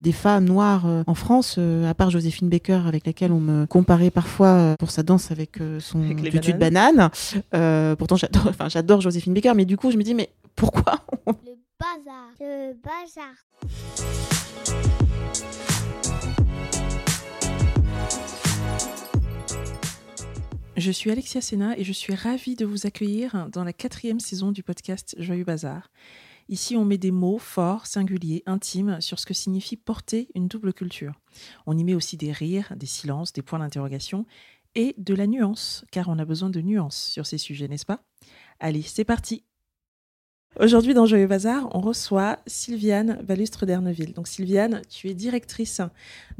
des femmes noires euh, en France, euh, à part Joséphine Baker, avec laquelle on me comparait parfois euh, pour sa danse avec son tutu de banane. pourtant, j'adore, enfin, j'adore Joséphine Baker, mais du coup, je me dis, mais pourquoi Le bazar. Le bazar. Je suis Alexia Sena et je suis ravie de vous accueillir dans la quatrième saison du podcast Joyeux Bazar. Ici, on met des mots forts, singuliers, intimes sur ce que signifie porter une double culture. On y met aussi des rires, des silences, des points d'interrogation et de la nuance, car on a besoin de nuances sur ces sujets, n'est-ce pas? Allez, c'est parti Aujourd'hui, dans Joyeux Bazar, on reçoit Sylviane Balustre d'Erneville. Donc, Sylviane, tu es directrice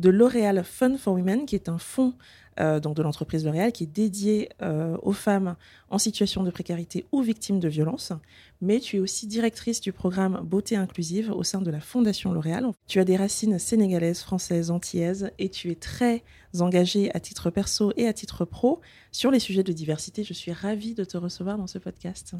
de L'Oréal Fun for Women, qui est un fonds euh, donc de l'entreprise L'Oréal, qui est dédiée euh, aux femmes en situation de précarité ou victimes de violences. Mais tu es aussi directrice du programme Beauté inclusive au sein de la Fondation L'Oréal. Tu as des racines sénégalaises, françaises, antillaises, et tu es très engagée à titre perso et à titre pro sur les sujets de diversité. Je suis ravie de te recevoir dans ce podcast.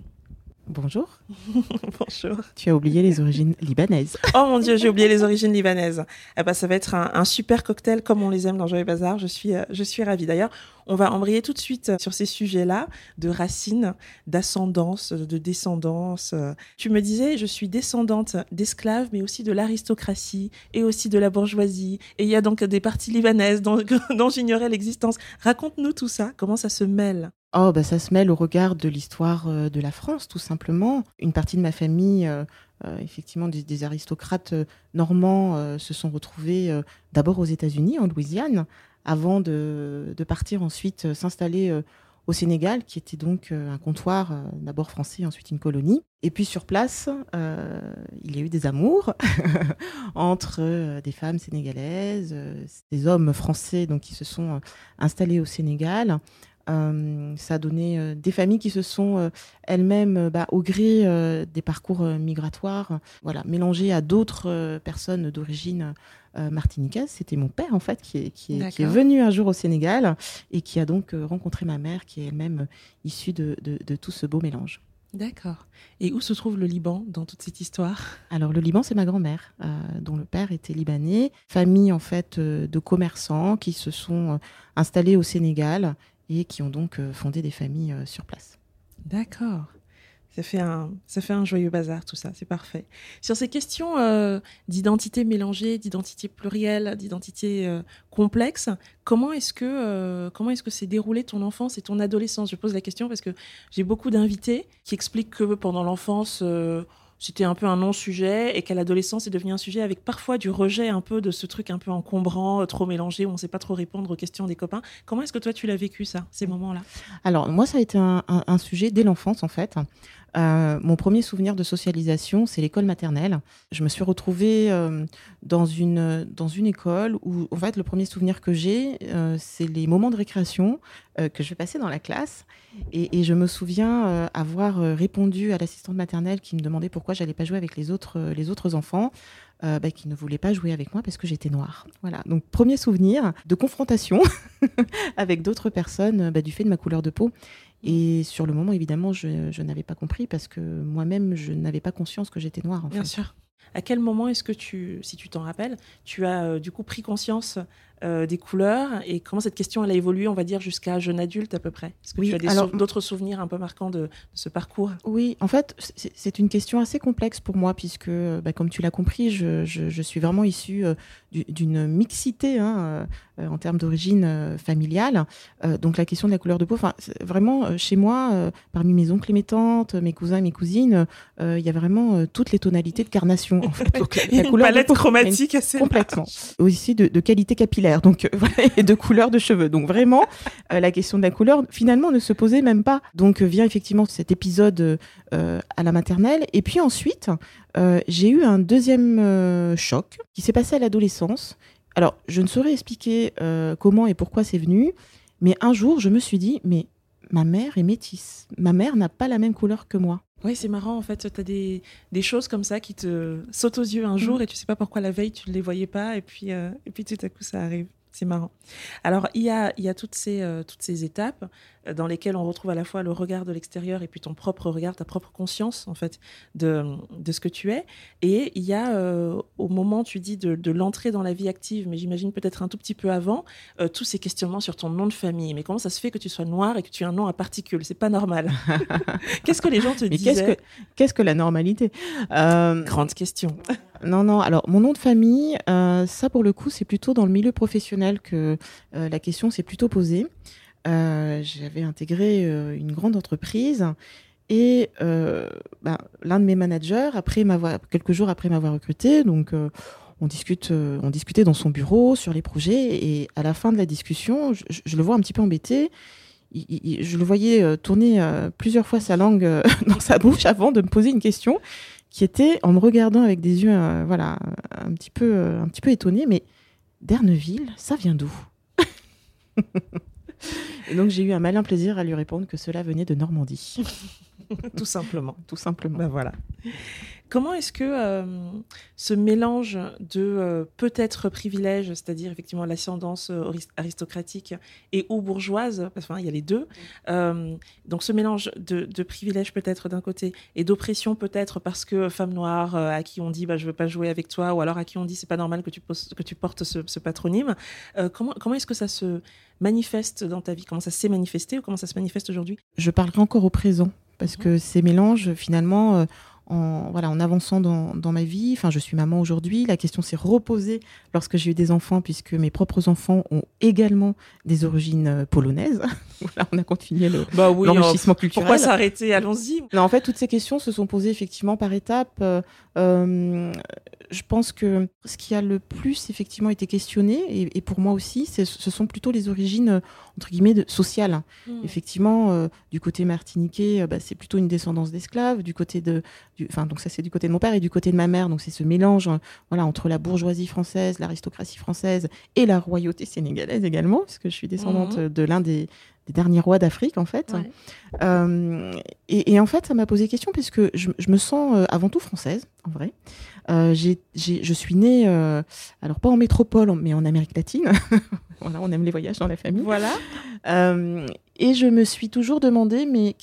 Bonjour. Bonjour. Tu as oublié les origines libanaises. oh mon Dieu, j'ai oublié les origines libanaises. Eh ben, ça va être un, super cocktail comme on les aime dans Joyeux Bazar. Je suis, euh, je suis ravie. D'ailleurs, on va embrayer tout de suite sur ces sujets-là de racines, d'ascendance, de descendance. Tu me disais, je suis descendante d'esclaves, mais aussi de l'aristocratie et aussi de la bourgeoisie. Et il y a donc des parties libanaises dont, dont j'ignorais l'existence. Raconte-nous tout ça. Comment ça se mêle? Oh, bah ça se mêle au regard de l'histoire euh, de la France, tout simplement. Une partie de ma famille, euh, euh, effectivement, des, aristocrates normands se sont retrouvés d'abord aux États-Unis, en Louisiane, avant de, partir ensuite s'installer au Sénégal, qui était donc un comptoir d'abord français, ensuite une colonie. Et puis sur place, il y a eu des amours entre des femmes sénégalaises, des hommes français donc qui se sont installés au Sénégal. Euh, ça a donné euh, des familles qui se sont euh, elles-mêmes, bah, au gré des parcours migratoires, voilà, mélangées à d'autres personnes d'origine martiniquaise. C'était mon père, en fait, qui est, qui, est, venu un jour au Sénégal et qui a donc rencontré ma mère, qui est elle-même issue de, de, tout ce beau mélange. D'accord. Et où se trouve le Liban dans toute cette histoire? Alors le Liban, c'est ma grand-mère, dont le père était libanais. Famille en fait de commerçants qui se sont installés au Sénégal et qui ont donc euh, fondé des familles euh, sur place. D'accord. Ça fait, un, ça fait un joyeux bazar, tout ça, c'est parfait. Sur ces questions euh, d'identité mélangée, d'identité plurielle, d'identité complexe, comment est-ce que comment est-ce que s'est déroulé ton enfance et ton adolescence? Je pose la question parce que j'ai beaucoup d'invités qui expliquent que pendant l'enfance, c'était un peu un non-sujet et qu'à l'adolescence, c'est devenu un sujet avec parfois du rejet un peu de ce truc un peu encombrant, trop mélangé, où on ne sait pas trop répondre aux questions des copains. Comment est-ce que toi, tu l'as vécu, ça, ces moments-là? Alors, moi, ça a été un sujet dès l'enfance, en fait. Euh, mon premier souvenir de socialisation, c'est l'école maternelle. Je me suis retrouvée euh, dans, une, dans une école où, en fait, le premier souvenir que j'ai, euh, c'est les moments de récréation que je vais passer dans la classe. Et, je me souviens avoir répondu à l'assistante maternelle qui me demandait pourquoi j'allais pas jouer avec les autres, les autres enfants. Bah, qui ne voulaient pas jouer avec moi parce que j'étais noire. Voilà. Donc premier souvenir de confrontation avec d'autres personnes bah, du fait de ma couleur de peau. Et sur le moment, évidemment, je, n'avais pas compris parce que moi-même, je n'avais pas conscience que j'étais noire. En Bien sûr. À quel moment est-ce que tu, si tu t'en rappelles, tu as euh, du coup pris conscience euh, des couleurs et comment cette question elle a évolué, on va dire, jusqu'à jeune adulte à peu près? Est-ce que tu as d'autres souvenirs un peu marquants de, ce parcours? Oui, en fait, c'est une question assez complexe pour moi puisque, bah, comme tu l'as compris, je, je, suis vraiment issue euh, d'une mixité hein, euh, en termes d'origine familiale. donc la question de la couleur de peau, vraiment, chez moi, parmi mes oncles et mes tantes, mes cousins et mes cousines, il y a vraiment toutes les tonalités de carnation. En fait. la, une palette chromatique assez complètement. Aussi de, de qualité capillaire donc euh, de couleur de cheveux. Donc vraiment, euh, la question de la couleur finalement ne se posait même pas. Donc euh, vient effectivement cet épisode à la maternelle, et puis ensuite j'ai eu un deuxième choc qui s'est passé à l'adolescence. Alors je ne saurais expliquer comment et pourquoi c'est venu, mais un jour je me suis dit mais ma mère est métisse. Ma mère n'a pas la même couleur que moi. Oui, c'est marrant, en fait, tu as des, des, choses comme ça qui te sautent aux yeux un jour mm. et tu sais pas pourquoi la veille tu ne les voyais pas et puis, euh, et puis tout à coup ça arrive. C'est marrant. Alors, il y a, il y a toutes, ces, euh, toutes ces étapes. Dans lesquels on retrouve à la fois le regard de l'extérieur et puis ton propre regard, ta propre conscience en fait de, de ce que tu es. Et il y a au moment, tu dis, de, de l'entrée dans la vie active, mais j'imagine peut-être un tout petit peu avant, tous ces questionnements sur ton nom de famille. Mais comment ça se fait que tu sois noir et que tu aies un nom à particules? C'est pas normal. qu'est-ce que les gens te Mais disaient qu'est-ce que, qu'est-ce que la normalité? Euh, Grande question. Non, non. Alors, mon nom de famille, euh, ça pour le coup, c'est plutôt dans le milieu professionnel que euh, la question s'est plutôt posée. Euh, J'avais intégré euh, une grande entreprise et euh, bah, l'un de mes managers, après quelques jours après m'avoir recruté, donc on discute, on discutait dans son bureau sur les projets et à la fin de la discussion, je, le vois un petit peu embêté. Je le voyais tourner plusieurs fois sa langue dans sa bouche avant de me poser une question qui était en me regardant avec des yeux, voilà, un petit peu, euh, un petit peu étonné. Mais Derneville, ça vient d'où? Et donc j'ai eu un malin plaisir à lui répondre que cela venait de Normandie, tout simplement. tout simplement. Ben voilà. Comment est-ce que euh, ce mélange de euh, peut-être privilèges, c'est-à-dire effectivement l'ascendance euh, aris- aristocratique et ou bourgeoise, parce qu'il y a les deux, euh, donc ce mélange de, de privilèges peut-être d'un côté et d'oppression peut-être parce que femme noire euh, à qui on dit bah, je veux pas jouer avec toi ou alors à qui on dit c'est pas normal que tu, poses- que tu portes ce, ce patronyme, euh, comment, comment est-ce que ça se manifeste dans ta vie? Comment ça s'est manifesté ou comment ça se manifeste aujourd'hui? Je parlerai encore au présent parce que ces mélanges finalement euh, en voilà en avançant dans, dans ma vie enfin je suis maman aujourd'hui la question s'est reposée lorsque j'ai eu des enfants puisque mes propres enfants ont également des origines euh, polonaises on a continué le- Bah oui, l'enrichissement culturel pourquoi s'arrêter? Allons-y. Non, en fait, toutes ces questions se sont posées effectivement par étapes. Euh, je pense que ce qui a le plus effectivement été questionné, et, et pour moi aussi, c'est- ce sont plutôt les origines euh, entre guillemets de, sociales. Effectivement, euh, du côté martiniquais, bah, c'est plutôt une descendance d'esclaves. Du côté de, enfin donc ça c'est du côté de mon père et du côté de ma mère, donc c'est ce mélange, voilà, entre la bourgeoisie française, l'aristocratie française et la royauté sénégalaise également, parce que je suis descendante Mhm. de l'un des, des derniers rois d'Afrique en fait. Ouais. Euh, et, et en fait, ça m'a posé question puisque je, je me sens euh, avant tout française, en vrai. Euh, je suis née, euh, alors pas en métropole, mais en Amérique latine. voilà, on aime les voyages dans la famille. Voilà. Et je me suis toujours demandé, mais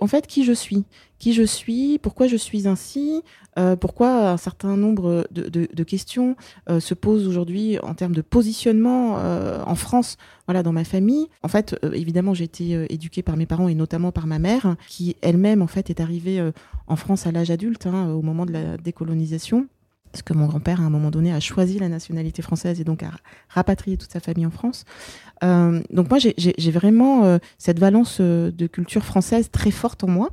en fait, qui je suis? Qui je suis? Pourquoi je suis ainsi? Euh, Pourquoi un certain nombre de, questions euh, se posent aujourd'hui en termes de positionnement euh, en France, voilà, dans ma famille? En fait, évidemment, j'ai été éduquée par mes parents et notamment par ma mère, qui elle-même, en fait, est arrivée en France à l'âge adulte, hein, au moment de la décolonisation. Parce que mon grand-père, à un moment donné, a choisi la nationalité française et donc a rapatrié toute sa famille en France. Euh, donc moi, j'ai- vraiment euh, cette valence euh, de culture française très forte en moi.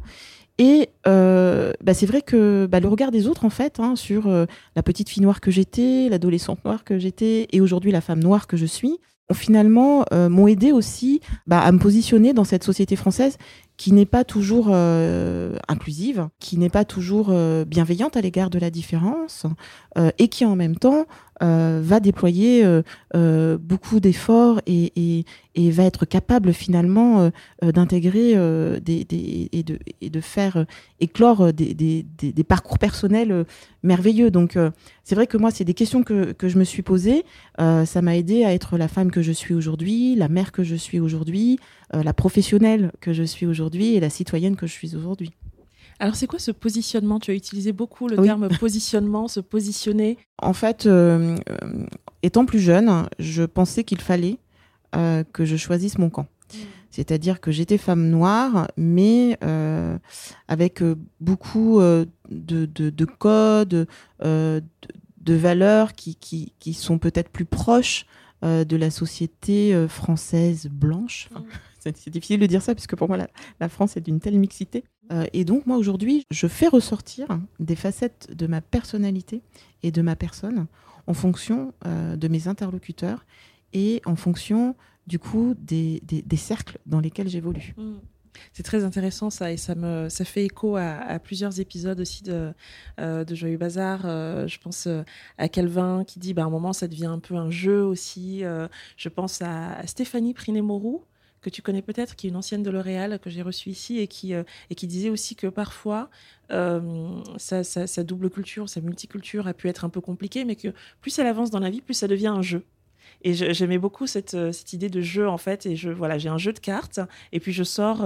Et bah, c'est vrai que bah, le regard des autres, en fait, hein, sur la petite fille noire que j'étais, l'adolescente noire que j'étais, et aujourd'hui la femme noire que je suis, ont finalement m'ont aidé aussi bah, à me positionner dans cette société française qui n'est pas toujours euh, inclusive, qui n'est pas toujours euh, bienveillante à l'égard de la différence, euh, et qui en même temps euh, va déployer euh, euh, beaucoup d'efforts et, va être capable finalement d'intégrer et, de, faire éclore des, parcours personnels merveilleux. Donc c'est vrai que moi, c'est des questions que, que je me suis posées. Ça m'a aidé à être la femme que je suis aujourd'hui, la mère que je suis aujourd'hui, la professionnelle que je suis aujourd'hui et la citoyenne que je suis aujourd'hui. Alors, c'est quoi ce positionnement? Tu as utilisé beaucoup le Oui. terme positionnement, se positionner. En fait, euh, euh, étant plus jeune, je pensais qu'il fallait euh, que je choisisse mon camp. C'est-à-dire que j'étais femme noire, mais avec beaucoup de, de, de codes, de, de valeurs qui, qui, qui sont peut-être plus proches de la société française blanche. Enfin, c'est difficile de dire ça, puisque pour moi, la, France est d'une telle mixité. Euh, et donc, moi, aujourd'hui, je fais ressortir des facettes de ma personnalité et de ma personne en fonction euh, de mes interlocuteurs et en fonction, du coup, des, cercles dans lesquels j'évolue. C'est très intéressant ça et ça me ça fait écho à, plusieurs épisodes aussi de euh, de Joyeux Bazar. Euh, je pense à Calvin qui dit bah à un moment ça devient un peu un jeu aussi. Je pense à, à Stéphanie Priné-Mourou que tu connais peut-être, qui est une ancienne de L'Oréal que j'ai reçue ici et qui, euh, et qui disait aussi que parfois euh, sa, sa- sa double culture, sa multiculture a pu être un peu compliquée, mais que plus elle avance dans la vie, plus ça devient un jeu. et j'aimais beaucoup cette, cette, idée de jeu en fait. Et je voilà, j'ai un jeu de cartes et puis je sors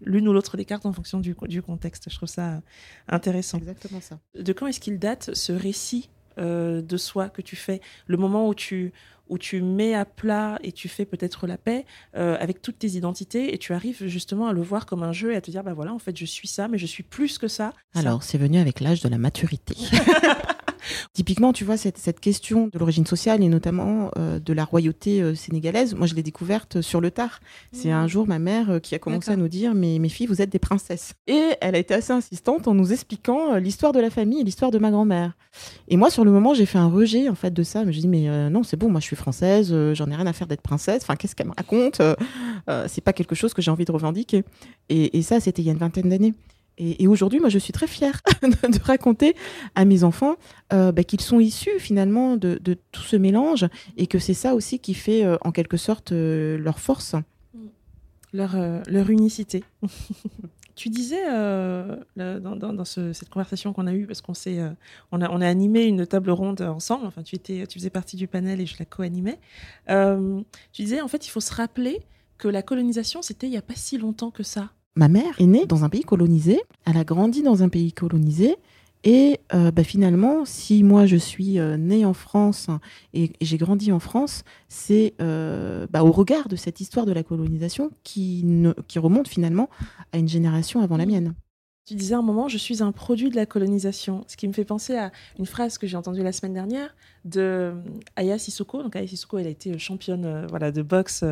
l'une ou l'autre des cartes en fonction du, du, contexte. Je trouve ça intéressant. Exactement ça. De quand est-ce qu'il date ce récit de soi que tu fais? Le moment où tu où tu mets à plat et tu fais peut-être la paix euh, avec toutes tes identités et tu arrives justement à le voir comme un jeu et à te dire bah voilà en fait je suis ça mais je suis plus que ça. Alors c'est venu avec l'âge de la maturité. Typiquement, tu vois, cette, cette question de l'origine sociale et notamment euh, de la royauté euh, sénégalaise, moi je l'ai découverte sur le tard. C'est un mmh. jour ma mère euh, qui a commencé à nous dire mais mes filles, vous êtes des princesses. Et elle a été assez insistante en nous expliquant l'histoire de la famille et l'histoire de ma grand-mère. Et moi, sur le moment, j'ai fait un rejet en fait de ça. Mais je dis mais non, c'est bon, moi je suis française, j'en ai rien à faire d'être princesse. Enfin, qu'est-ce qu'elle me raconte C'est pas quelque chose que j'ai envie de revendiquer. Et, et ça, c'était il y a une vingtaine d'années. Et, aujourd'hui, moi, je suis très fière de, raconter à mes enfants euh, bah, qu'ils sont issus finalement de, tout ce mélange et que c'est ça aussi qui fait euh, en quelque sorte euh, leur force. Leur, leur unicité. tu disais dans, cette conversation qu'on a eue, parce qu'on s'est, on, a, on a animé une table ronde ensemble, enfin tu, étais, tu faisais partie du panel et je la co-animais, tu disais en fait il faut se rappeler que la colonisation, c'était il n'y a pas si longtemps que ça. Ma mère est née dans un pays colonisé, elle a grandi dans un pays colonisé, et euh, bah, finalement, si moi je suis euh, née en France et, j'ai grandi en France, c'est euh, bah, au regard de cette histoire de la colonisation qui, qui remonte finalement à une génération avant la mienne. Tu disais un moment, je suis un produit de la colonisation, ce qui me fait penser à une phrase que j'ai entendue la semaine dernière de euh, Aya Sissoko. Donc Aya Sissoko, elle a été championne euh, voilà, de boxe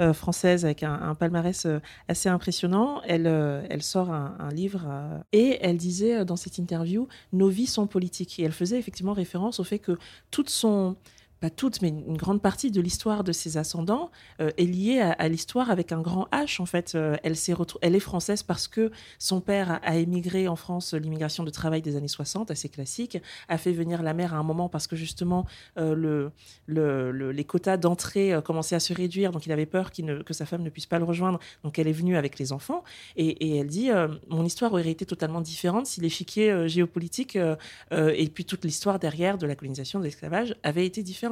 euh, française avec un, palmarès assez impressionnant. Elle, elle sort un, un livre et elle disait dans cette interview, nos vies sont politiques. Et elle faisait effectivement référence au fait que toute son pas toute, mais une grande partie de l'histoire de ses ascendants euh, est liée à, l'histoire avec un grand H. En fait, euh, elle, est elle est française parce que son père a, émigré en France, l'immigration de travail des années 60, assez classique, a fait venir la mère à un moment parce que justement euh, le, le, les quotas d'entrée commençaient à se réduire, donc il avait peur que sa femme ne puisse pas le rejoindre, donc elle est venue avec les enfants. Et, et elle dit Mon histoire aurait été totalement différente si l'échiquier géopolitique et puis toute l'histoire derrière de la colonisation, de l'esclavage avait été différente.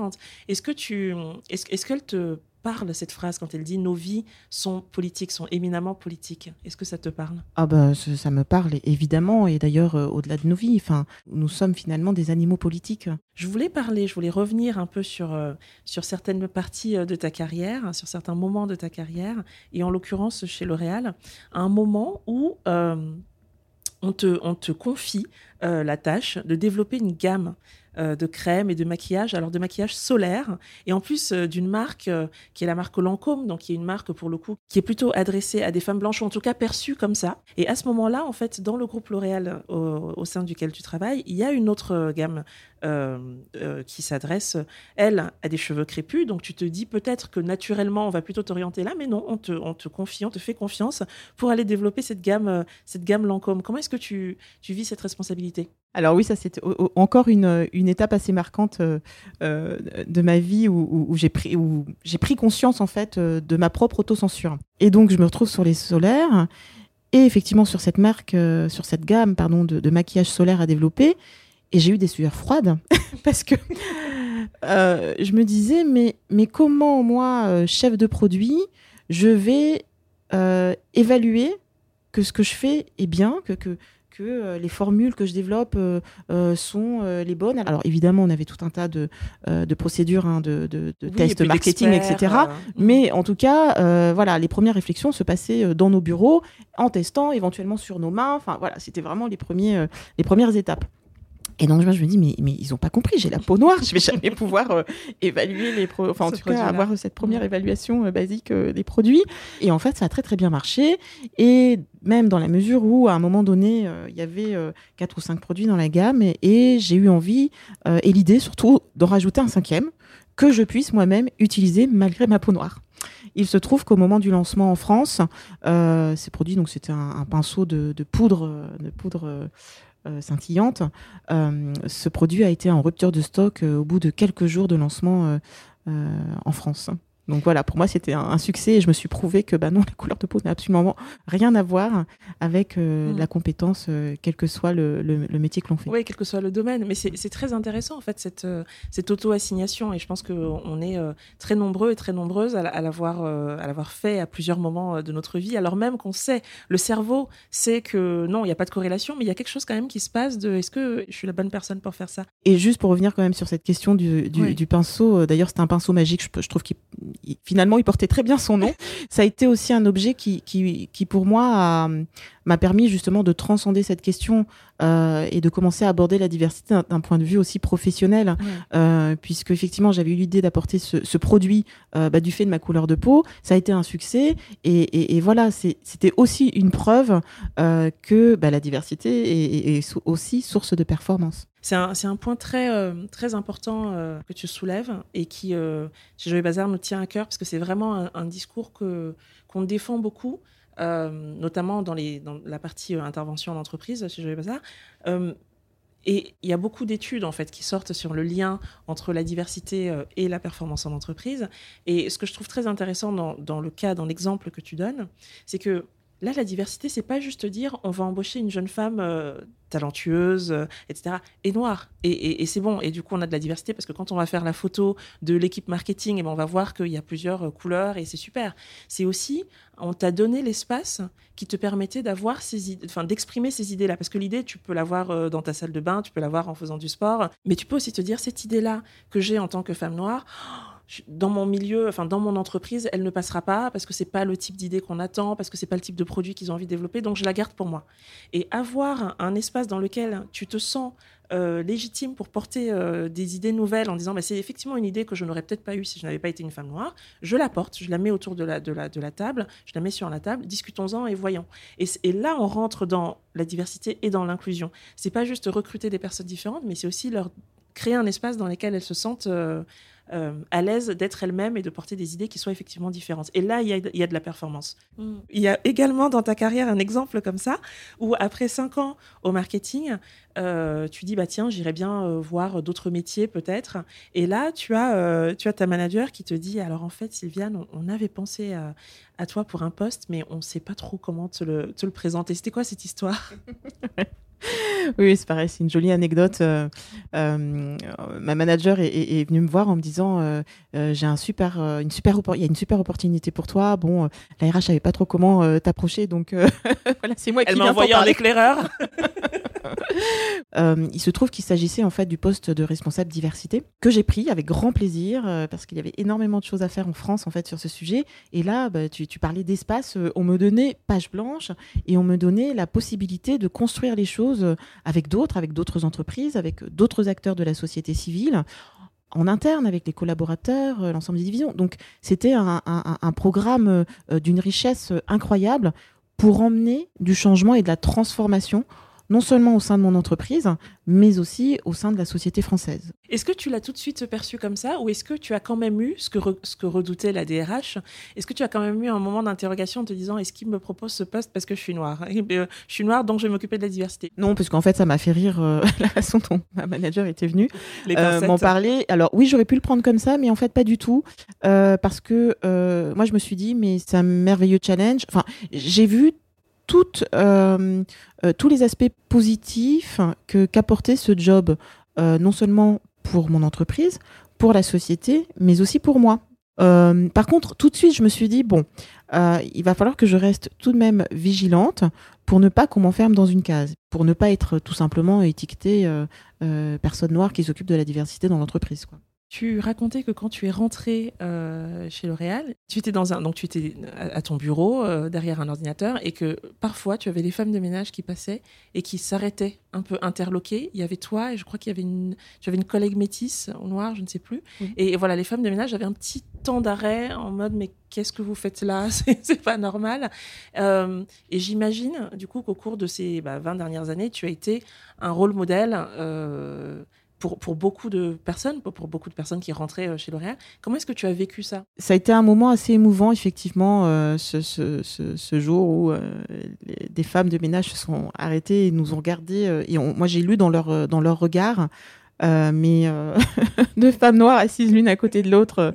Est-ce que tu, est-ce, qu'elle te parle cette phrase quand elle dit nos vies sont politiques, sont éminemment politiques Est-ce que ça te parle? Ah ben ça me parle évidemment et d'ailleurs euh, au-delà de nos vies, enfin nous sommes finalement des animaux politiques. Je voulais parler, je voulais revenir un peu sur euh, sur certaines parties euh, de ta carrière, sur certains moments de ta carrière et en l'occurrence chez L'Oréal, un moment où on te, on te confie la tâche de développer une gamme euh, de crème et de maquillage, alors de maquillage solaire, et en plus euh, d'une marque euh, qui est la marque Lancôme, donc qui est une marque pour le coup qui est plutôt adressée à des femmes blanches, ou en tout cas perçue comme ça. Et à ce moment-là, en fait, dans le groupe L'Oréal au, sein duquel tu travailles, il y a une autre gamme qui s'adresse, elle, à des cheveux crépus. Donc tu te dis peut-être que naturellement, on va plutôt t'orienter là, mais non, on te, on te confie, on te fait confiance pour aller développer cette gamme, cette gamme Lancôme. Comment est-ce que tu, tu vis cette responsabilité? Alors oui, ça c'était encore une, étape assez marquante euh, euh, de ma vie où, j'ai pris, conscience en fait euh, de ma propre autocensure. Et donc je me retrouve sur les solaires et effectivement sur cette marque, sur cette gamme de, maquillage solaire à développer. Et j'ai eu des sueurs froides parce que je me disais mais comment moi chef de produit je vais évaluer que ce que je fais est bien, que, que euh, les formules que je développe euh, euh, sont les bonnes. Alors évidemment, on avait tout un tas de, de procédures, hein, de, de, tests marketing, etc. Mais en tout cas, voilà, les premières réflexions se passaient dans nos bureaux, en testant, éventuellement sur nos mains. Enfin voilà, c'était vraiment les, premiers, les premières étapes. Et donc, je me dis, mais, mais ils n'ont pas compris, j'ai la peau noire, je vais jamais pouvoir euh, évaluer les produits, enfin, en tout cas, avoir cette première évaluation euh, basique euh, des produits. Et en fait, ça a très, très bien marché. Et même dans la mesure où, à un moment donné, il y avait quatre ou cinq produits dans la gamme, et, j'ai eu envie, et l'idée surtout, d'en rajouter un cinquième, que je puisse moi-même utiliser malgré ma peau noire. Il se trouve qu'au moment du lancement en France, ces produits, donc c'était un, pinceau de, de poudre, de poudre euh, scintillante. Euh, ce produit a été en rupture de stock euh, au bout de quelques jours de lancement en France. Donc voilà, pour moi, c'était un, succès et je me suis prouvé que bah non, la couleur de peau n'a absolument rien à voir avec euh, mm. la compétence, euh, quel que soit le, métier que l'on fait. Oui, quel que soit le domaine. Mais c'est très intéressant, en fait, cette, euh, cette auto-assignation. Et je pense qu'on est très nombreux et très nombreuses à, l'avoir fait à plusieurs moments de notre vie, alors même qu'on sait, le cerveau sait que non, il n'y a pas de corrélation, mais il y a quelque chose quand même qui se passe de est-ce que je suis la bonne personne pour faire ça? Et juste pour revenir quand même sur cette question du, du, pinceau, d'ailleurs, c'est un pinceau magique, je, je trouve qu'il finalement, il portait très bien son nom. Ça a été aussi un objet qui, qui, qui pour moi, m'a permis justement de transcender cette question euh, et de commencer à aborder la diversité d'un point de vue aussi professionnel, euh, puisque effectivement, j'avais eu l'idée d'apporter ce, ce, produit euh, bah, du fait de ma couleur de peau. Ça a été un succès, et, et, et voilà, c'était aussi une preuve que bah, la diversité est, est, aussi source de performance. C'est un, un, point très, très important que tu soulèves et qui, chez Joël Bazar, nous tient à cœur parce que c'est vraiment un, un discours qu'on défend beaucoup, notamment dans, la partie intervention en entreprise chez Joël Bazar. et il y a beaucoup d'études en fait qui sortent sur le lien entre la diversité et la performance en entreprise. Et ce que je trouve très intéressant dans le cas, dans l'exemple que tu donnes, c'est que Là, la diversité, c'est pas juste dire on va embaucher une jeune femme euh, talentueuse, euh, etc., et noire. Et, c'est bon. Et du coup, on a de la diversité parce que quand on va faire la photo de l'équipe marketing, et eh ben, on va voir qu'il y a plusieurs euh, couleurs et c'est super. C'est aussi, on t'a donné l'espace qui te permettait d'avoir ces idées, enfin, d'exprimer ces idées-là. Parce que l'idée, tu peux l'avoir dans ta salle de bain, tu peux l'avoir en faisant du sport, mais tu peux aussi te dire cette idée-là que j'ai en tant que femme noire dans mon milieu, enfin dans mon entreprise, elle ne passera pas parce que c'est pas le type d'idée qu'on attend, parce que c'est pas le type de produit qu'ils ont envie de développer, donc je la garde pour moi. Et avoir un, espace dans lequel tu te sens euh, légitime pour porter euh, des idées nouvelles en disant bah, c'est effectivement une idée que je n'aurais peut-être pas eue si je n'avais pas été une femme noire, je la porte, je la mets autour de la, de la, de la table, je la mets sur la table, discutons-en et voyons. Et, là, on rentre dans la diversité et dans l'inclusion. C'est pas juste recruter des personnes différentes, mais c'est aussi leur créer un espace dans lequel elles se sentent euh, euh, à l'aise d'être elle-même et de porter des idées qui soient effectivement différentes. Et là, il y a, de la performance. Mm. Il y a également dans ta carrière un exemple comme ça, où après cinq ans au marketing, euh, tu dis, bah tiens, j'irais bien euh, voir d'autres métiers peut-être. Et là, tu as, tu as ta manager qui te dit, alors en fait, Sylviane, on, avait pensé à, à, toi pour un poste, mais on ne sait pas trop comment te le, te le présenter. C'était quoi cette histoire? oui, c'est pareil, c'est une jolie anecdote. Euh, euh, ma manager est, venue me voir en me disant euh, j'ai un super, une super, il y a une super opportunité pour toi. Bon, la RH savait pas trop comment t'approcher, donc voilà, c'est moi qui Elle m'a envoyé en éclaireur. Euh, il se trouve qu'il s'agissait en fait du poste de responsable diversité que j'ai pris avec grand plaisir euh, parce qu'il y avait énormément de choses à faire en France en fait sur ce sujet. Et là, bah, tu, parlais d'espace, euh, on me donnait page blanche et on me donnait la possibilité de construire les choses avec d'autres, avec d'autres entreprises, avec d'autres acteurs de la société civile en interne avec les collaborateurs, l'ensemble des divisions. Donc c'était un, un, programme d'une richesse incroyable pour emmener du changement et de la transformation non seulement au sein de mon entreprise, mais aussi au sein de la société française. Est-ce que tu l'as tout de suite perçu comme ça ou est-ce que tu as quand même eu ce que, ce que redoutait la DRH Est-ce que tu as quand même eu un moment d'interrogation en te disant est-ce qu'il me propose ce poste parce que je suis noire? Euh, Je suis noire donc je vais m'occuper de la diversité. Non, parce qu'en fait ça m'a fait rire euh, la façon dont ma manager était venue euh, m'en parler. Alors oui, j'aurais pu le prendre comme ça, mais en fait pas du tout parce que moi je me suis dit mais c'est un merveilleux challenge. Enfin, j'ai vu toutes, euh, euh, tous les aspects positifs que qu'apportait ce job, euh, non seulement pour mon entreprise, pour la société, mais aussi pour moi. par contre, tout de suite, je me suis dit, bon, il va falloir que je reste tout de même vigilante pour ne pas qu'on m'enferme dans une case, pour ne pas être tout simplement étiquetée personne noire qui s'occupe de la diversité dans l'entreprise. Tu racontais que quand tu es rentré euh, chez L'Oréal, tu étais dans un donc tu étais à, ton bureau euh, derrière un ordinateur et que parfois tu avais les femmes de ménage qui passaient et qui s'arrêtaient un peu interloquées. Il y avait toi et je crois qu'il y avait une tu avais une collègue métisse au noir, je ne sais plus. Et, voilà, les femmes de ménage avaient un petit temps d'arrêt en mode mais qu'est-ce que vous faites là? C'est pas normal. Euh, et j'imagine du coup qu'au cours de ces 20 bah, dernières années, tu as été un rôle modèle pour, beaucoup de personnes, pour, beaucoup de personnes qui rentraient euh, chez L'Oréal. Comment est-ce que tu as vécu ça? Ça a été un moment assez émouvant, effectivement, euh, ce, jour où euh, des femmes de ménage se sont arrêtées et nous ont regardés. et moi, j'ai lu dans leur, dans leur regard Euh, mais euh, deux femmes noires assises l'une à côté de l'autre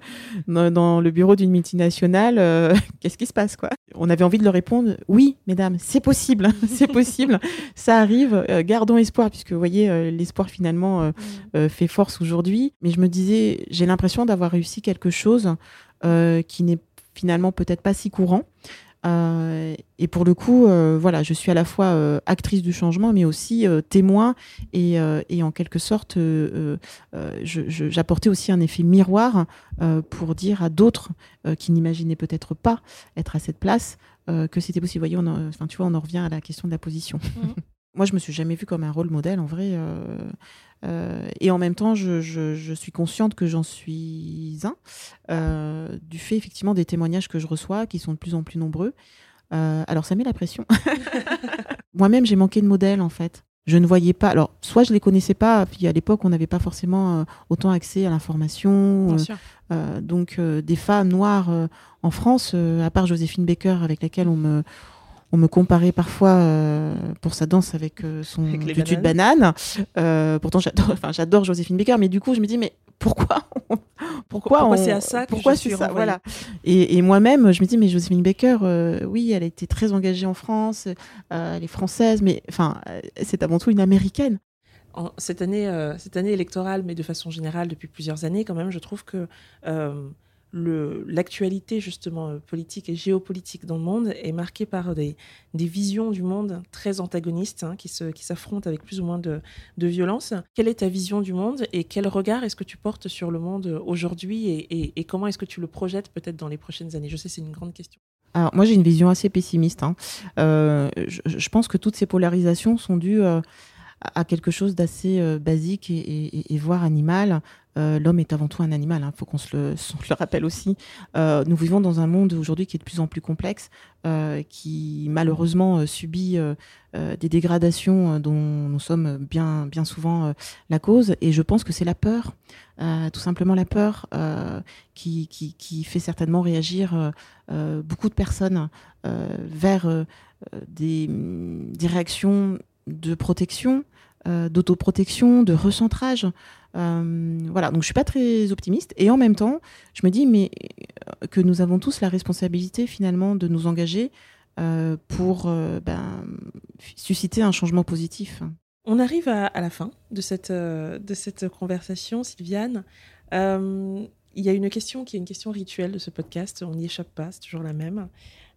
euh, dans, le bureau d'une multinationale, qu'est-ce qui se passe quoi? On avait envie de leur répondre oui, mesdames, c'est possible, c'est possible, ça arrive. gardons espoir puisque vous voyez, l'espoir finalement euh, fait force aujourd'hui. Mais je me disais, j'ai l'impression d'avoir réussi quelque chose qui n'est finalement peut-être pas si courant. Euh, et pour le coup, euh, voilà, je suis à la fois euh, actrice du changement, mais aussi témoin et, en quelque sorte, j'apportais aussi un effet miroir pour dire à d'autres qui n'imaginaient peut-être pas être à cette place que c'était possible. Vous voyez, on en, enfin, tu vois, on en revient à la question de la position. Mhm. Moi, je me suis jamais vue comme un rôle modèle, en vrai. euh, euh, et en même temps, je, je- je suis consciente que j'en suis un, euh, du fait effectivement des témoignages que je reçois, qui sont de plus en plus nombreux. Euh, alors, ça met la pression. Moi-même, j'ai manqué de modèle, en fait. Je ne voyais pas. Alors, soit je les connaissais pas, puis à l'époque, on n'avait pas forcément autant accès à l'information. Donc, des femmes noires en France, à part Joséphine Baker, avec laquelle on me, on me comparait parfois euh, pour sa danse avec euh, son Avec tutu de banane. Euh, pourtant, j'adore, enfin, j'adore Joséphine Baker, mais du coup, je me dis, mais pourquoi, on- pourquoi, c'est à ça que pourquoi je suis ça, renvoyée voilà. Et, et moi-même, je me dis, mais Joséphine Baker, oui, elle a été très engagée en France, elle est française, mais enfin, c'est avant tout une américaine. En- cette, année, cette année électorale, mais de façon générale depuis plusieurs années, quand même, je trouve que l'actualité justement euh, politique et géopolitique dans le monde est marquée par des, visions du monde très antagonistes hein, qui se- qui s'affrontent avec plus ou moins de, violence. Quelle est ta vision du monde et quel regard est-ce que tu portes sur le monde aujourd'hui et, comment est-ce que tu le projettes peut-être dans les prochaines années? Je sais, c'est une grande question. Alors, moi, j'ai une vision assez pessimiste. hein. Euh, je, je pense que toutes ces polarisations sont dues euh, à quelque chose d'assez euh, basique et, voire animal. Euh, L'homme est avant tout un animal, il faut qu'on se, le- rappelle aussi. Euh, nous vivons dans un monde aujourd'hui qui est de plus en plus complexe, qui malheureusement subit des dégradations dont nous sommes bien, bien souvent la cause. Et je pense que c'est la peur, tout simplement la peur, qui, fait certainement réagir beaucoup de personnes vers des réactions de protection, euh, d'autoprotection, de recentrage. Euh, voilà, donc je suis pas très optimiste. Et en même temps, je me dis mais euh, que nous avons tous la responsabilité finalement de nous engager pour ben, susciter un changement positif. On arrive à, à la fin de cette, de cette conversation, Sylviane. Il y a une question qui est une question rituelle de ce podcast, on n'y échappe pas, c'est toujours la même.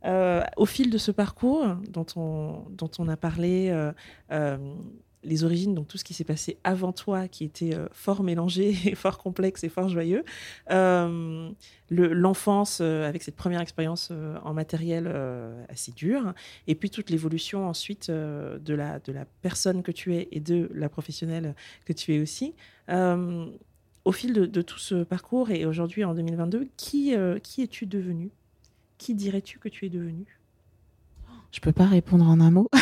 Euh, au fil de ce parcours dont on, a parlé, euh, euh, les origines, donc tout ce qui s'est passé avant toi, qui était fort mélangé, fort complexe et fort joyeux, le- l'enfance avec cette première expérience en matériel assez dure, et puis toute l'évolution ensuite de, la, personne que tu es et de la professionnelle que tu es aussi. Au fil de, tout ce parcours et aujourd'hui en 2022, qui, qui es-tu devenu Qui dirais-tu que tu es devenu Je peux pas répondre en un mot.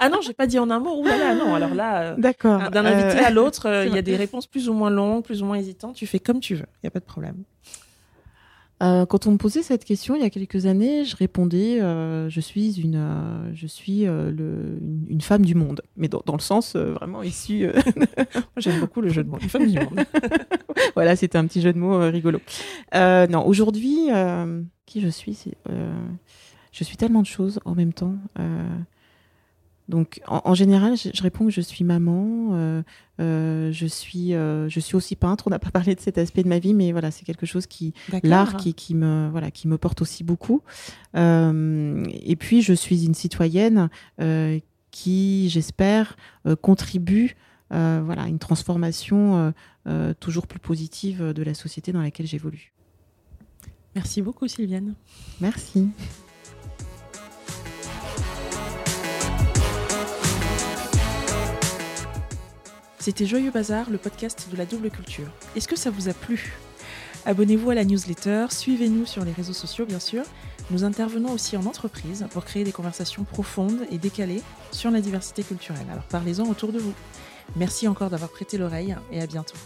Ah non, j'ai pas dit en un mot. Ouh là là, non. Alors là, euh, D'accord. d'un invité Euh, à l'autre, euh, il y a des réponses plus ou moins longues, plus ou moins hésitantes. Tu fais comme tu veux. Il y a pas de problème. Euh, quand on me posait cette question il y a quelques années, je répondais euh, je suis une euh, je suis une, femme du monde, mais dans, dans le sens vraiment issu. j'aime beaucoup le jeu de mots. Une femme du monde. voilà, c'était un petit jeu de mots rigolo. Non, aujourd'hui, qui je suis, je suis tellement de choses en même temps. Donc, en, en général, je, je réponds que je suis maman. euh, euh, je suis, euh, je suis aussi peintre. On n'a pas parlé de cet aspect de ma vie, mais voilà, c'est quelque chose qui, l'art qui, qui me voilà qui me porte aussi beaucoup et puis je suis une citoyenne qui j'espère contribue voilà à une transformation toujours plus positive de la société dans laquelle j'évolue Merci beaucoup, Sylviane. merci C'était Joyeux Bazar, le podcast de la double culture. Est-ce que ça vous a plu? Abonnez-vous à la newsletter, suivez-nous sur les réseaux sociaux bien sûr. Nous intervenons aussi en entreprise pour créer des conversations profondes et décalées sur la diversité culturelle. Alors parlez-en autour de vous. Merci encore d'avoir prêté l'oreille et à bientôt.